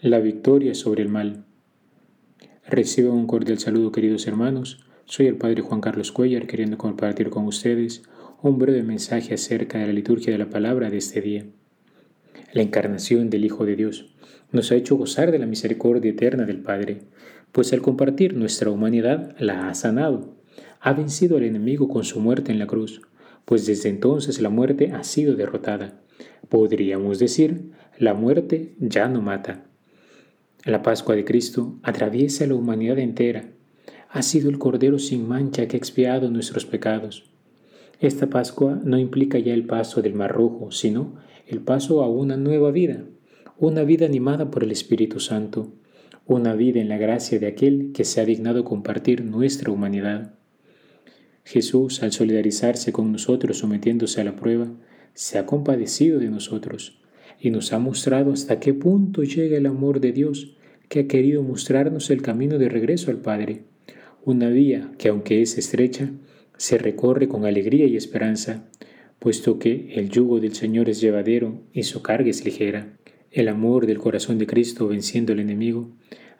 La victoria sobre el mal. Reciban un cordial saludo queridos hermanos. Soy el Padre Juan Carlos Cuellar queriendo compartir con ustedes un breve mensaje acerca de la liturgia de la palabra de este día. La encarnación del Hijo de Dios nos ha hecho gozar de la misericordia eterna del Padre, pues al compartir nuestra humanidad la ha sanado, ha vencido al enemigo con su muerte en la cruz, pues desde entonces la muerte ha sido derrotada. Podríamos decir, la muerte ya no mata. La Pascua de Cristo atraviesa la humanidad entera. Ha sido el Cordero sin mancha que ha expiado nuestros pecados. Esta Pascua no implica ya el paso del Mar Rojo, sino el paso a una nueva vida, una vida animada por el Espíritu Santo, una vida en la gracia de aquel que se ha dignado compartir nuestra humanidad. Jesús, al solidarizarse con nosotros sometiéndose a la prueba, se ha compadecido de nosotros y nos ha mostrado hasta qué punto llega el amor de Dios que ha querido mostrarnos el camino de regreso al Padre, una vía que aunque es estrecha, se recorre con alegría y esperanza, puesto que el yugo del Señor es llevadero y su carga es ligera. El amor del corazón de Cristo venciendo al enemigo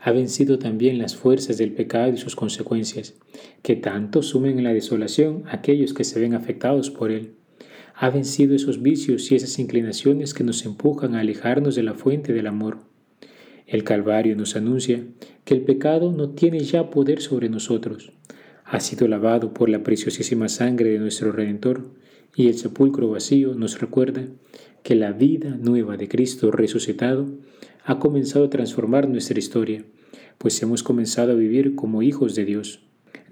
ha vencido también las fuerzas del pecado y sus consecuencias, que tanto sumen en la desolación a aquellos que se ven afectados por él. Ha vencido esos vicios y esas inclinaciones que nos empujan a alejarnos de la fuente del amor. El Calvario nos anuncia que el pecado no tiene ya poder sobre nosotros. Ha sido lavado por la preciosísima sangre de nuestro Redentor y el sepulcro vacío nos recuerda que la vida nueva de Cristo resucitado ha comenzado a transformar nuestra historia, pues hemos comenzado a vivir como hijos de Dios.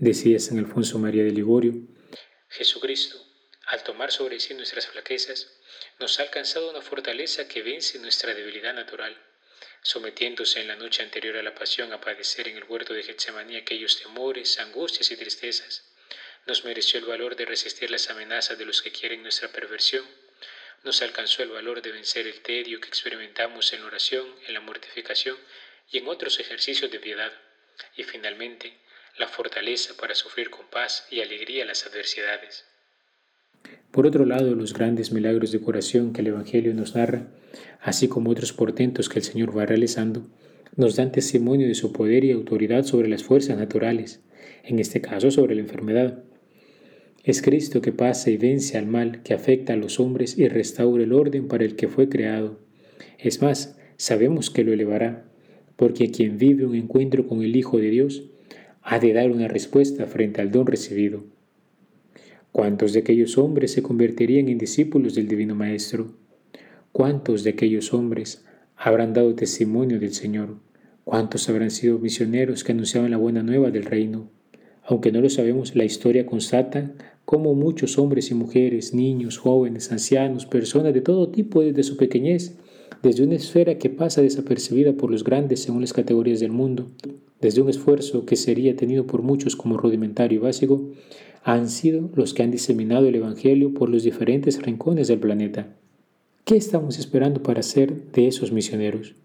Decía San Alfonso María de Ligorio, Jesucristo, al tomar sobre sí nuestras flaquezas, nos ha alcanzado una fortaleza que vence nuestra debilidad natural sometiéndose en la noche anterior a la pasión a padecer en el huerto de Getsemaní aquellos temores, angustias y tristezas, nos mereció el valor de resistir las amenazas de los que quieren nuestra perversión, nos alcanzó el valor de vencer el tedio que experimentamos en la oración, en la mortificación y en otros ejercicios de piedad, y finalmente la fortaleza para sufrir con paz y alegría las adversidades. Por otro lado, los grandes milagros de curación que el Evangelio nos narra, así como otros portentos que el Señor va realizando, nos dan testimonio de su poder y autoridad sobre las fuerzas naturales, en este caso sobre la enfermedad. Es Cristo que pasa y vence al mal que afecta a los hombres y restaura el orden para el que fue creado. Es más, sabemos que lo elevará, porque quien vive un encuentro con el Hijo de Dios ha de dar una respuesta frente al don recibido. ¿Cuántos de aquellos hombres se convertirían en discípulos del Divino Maestro? ¿Cuántos de aquellos hombres habrán dado testimonio del Señor? ¿Cuántos habrán sido misioneros que anunciaban la buena nueva del reino? Aunque no lo sabemos, la historia constata cómo muchos hombres y mujeres, niños, jóvenes, ancianos, personas de todo tipo desde su pequeñez, desde una esfera que pasa desapercibida por los grandes según las categorías del mundo, desde un esfuerzo que sería tenido por muchos como rudimentario y básico, han sido los que han diseminado el Evangelio por los diferentes rincones del planeta. ¿Qué estamos esperando para ser de esos misioneros?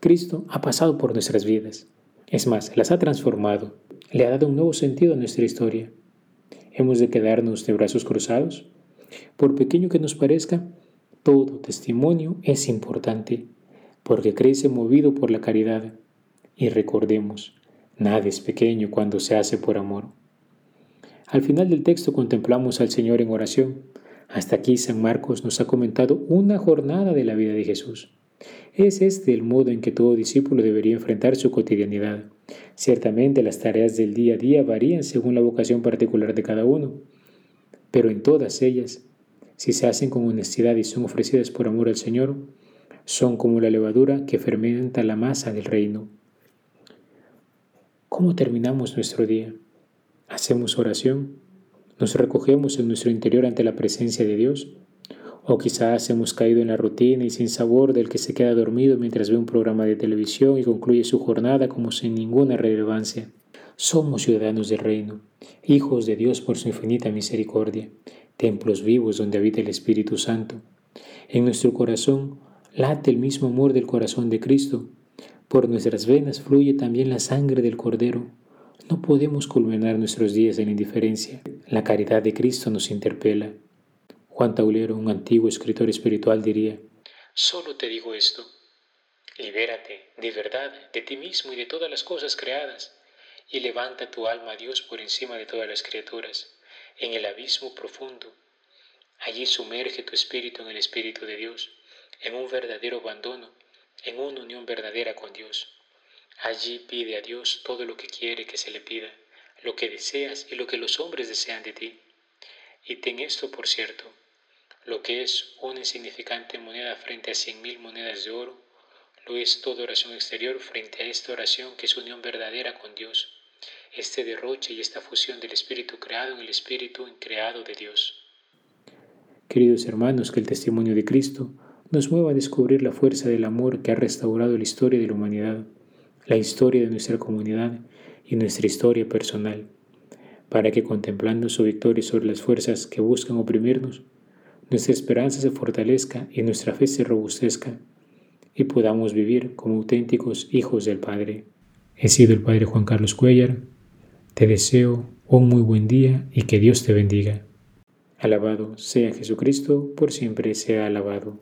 Cristo ha pasado por nuestras vidas. Es más, las ha transformado. Le ha dado un nuevo sentido a nuestra historia. ¿Hemos de quedarnos de brazos cruzados? Por pequeño que nos parezca, todo testimonio es importante, porque crece movido por la caridad. Y recordemos, nada es pequeño cuando se hace por amor. Al final del texto contemplamos al Señor en oración. Hasta aquí San Marcos nos ha comentado una jornada de la vida de Jesús. Es este el modo en que todo discípulo debería enfrentar su cotidianidad. Ciertamente las tareas del día a día varían según la vocación particular de cada uno, pero en todas ellas, si se hacen con honestidad y son ofrecidas por amor al Señor, son como la levadura que fermenta la masa del reino. ¿Cómo terminamos nuestro día? ¿Hacemos oración? ¿Nos recogemos en nuestro interior ante la presencia de Dios? ¿O quizás hemos caído en la rutina y sin sabor del que se queda dormido mientras ve un programa de televisión y concluye su jornada como sin ninguna relevancia? Somos ciudadanos del reino, hijos de Dios por su infinita misericordia, templos vivos donde habita el Espíritu Santo. En nuestro corazón late el mismo amor del corazón de Cristo, Por nuestras venas fluye también la sangre del Cordero. No podemos culminar nuestros días en indiferencia. La caridad de Cristo nos interpela. Juan un antiguo escritor espiritual, diría, Solo te digo esto, libérate de verdad de ti mismo y de todas las cosas creadas, y levanta tu alma a Dios por encima de todas las criaturas, en el abismo profundo. Allí sumerge tu espíritu en el Espíritu de Dios, en un verdadero abandono, en una unión verdadera con Dios. Allí pide a Dios todo lo que quiere que se le pida, lo que deseas y lo que los hombres desean de ti. Y ten esto por cierto, lo que es una insignificante moneda frente a cien mil monedas de oro, lo es toda oración exterior frente a esta oración que es unión verdadera con Dios, este derroche y esta fusión del Espíritu creado en el Espíritu creado de Dios. Queridos hermanos, que el testimonio de Cristo nos mueva a descubrir la fuerza del amor que ha restaurado la historia de la humanidad, la historia de nuestra comunidad y nuestra historia personal, para que contemplando su victoria sobre las fuerzas que buscan oprimirnos, nuestra esperanza se fortalezca y nuestra fe se robustezca y podamos vivir como auténticos hijos del Padre. He sido el Padre Juan Carlos Cuellar. Te deseo un muy buen día y que Dios te bendiga. Alabado sea Jesucristo, por siempre sea alabado.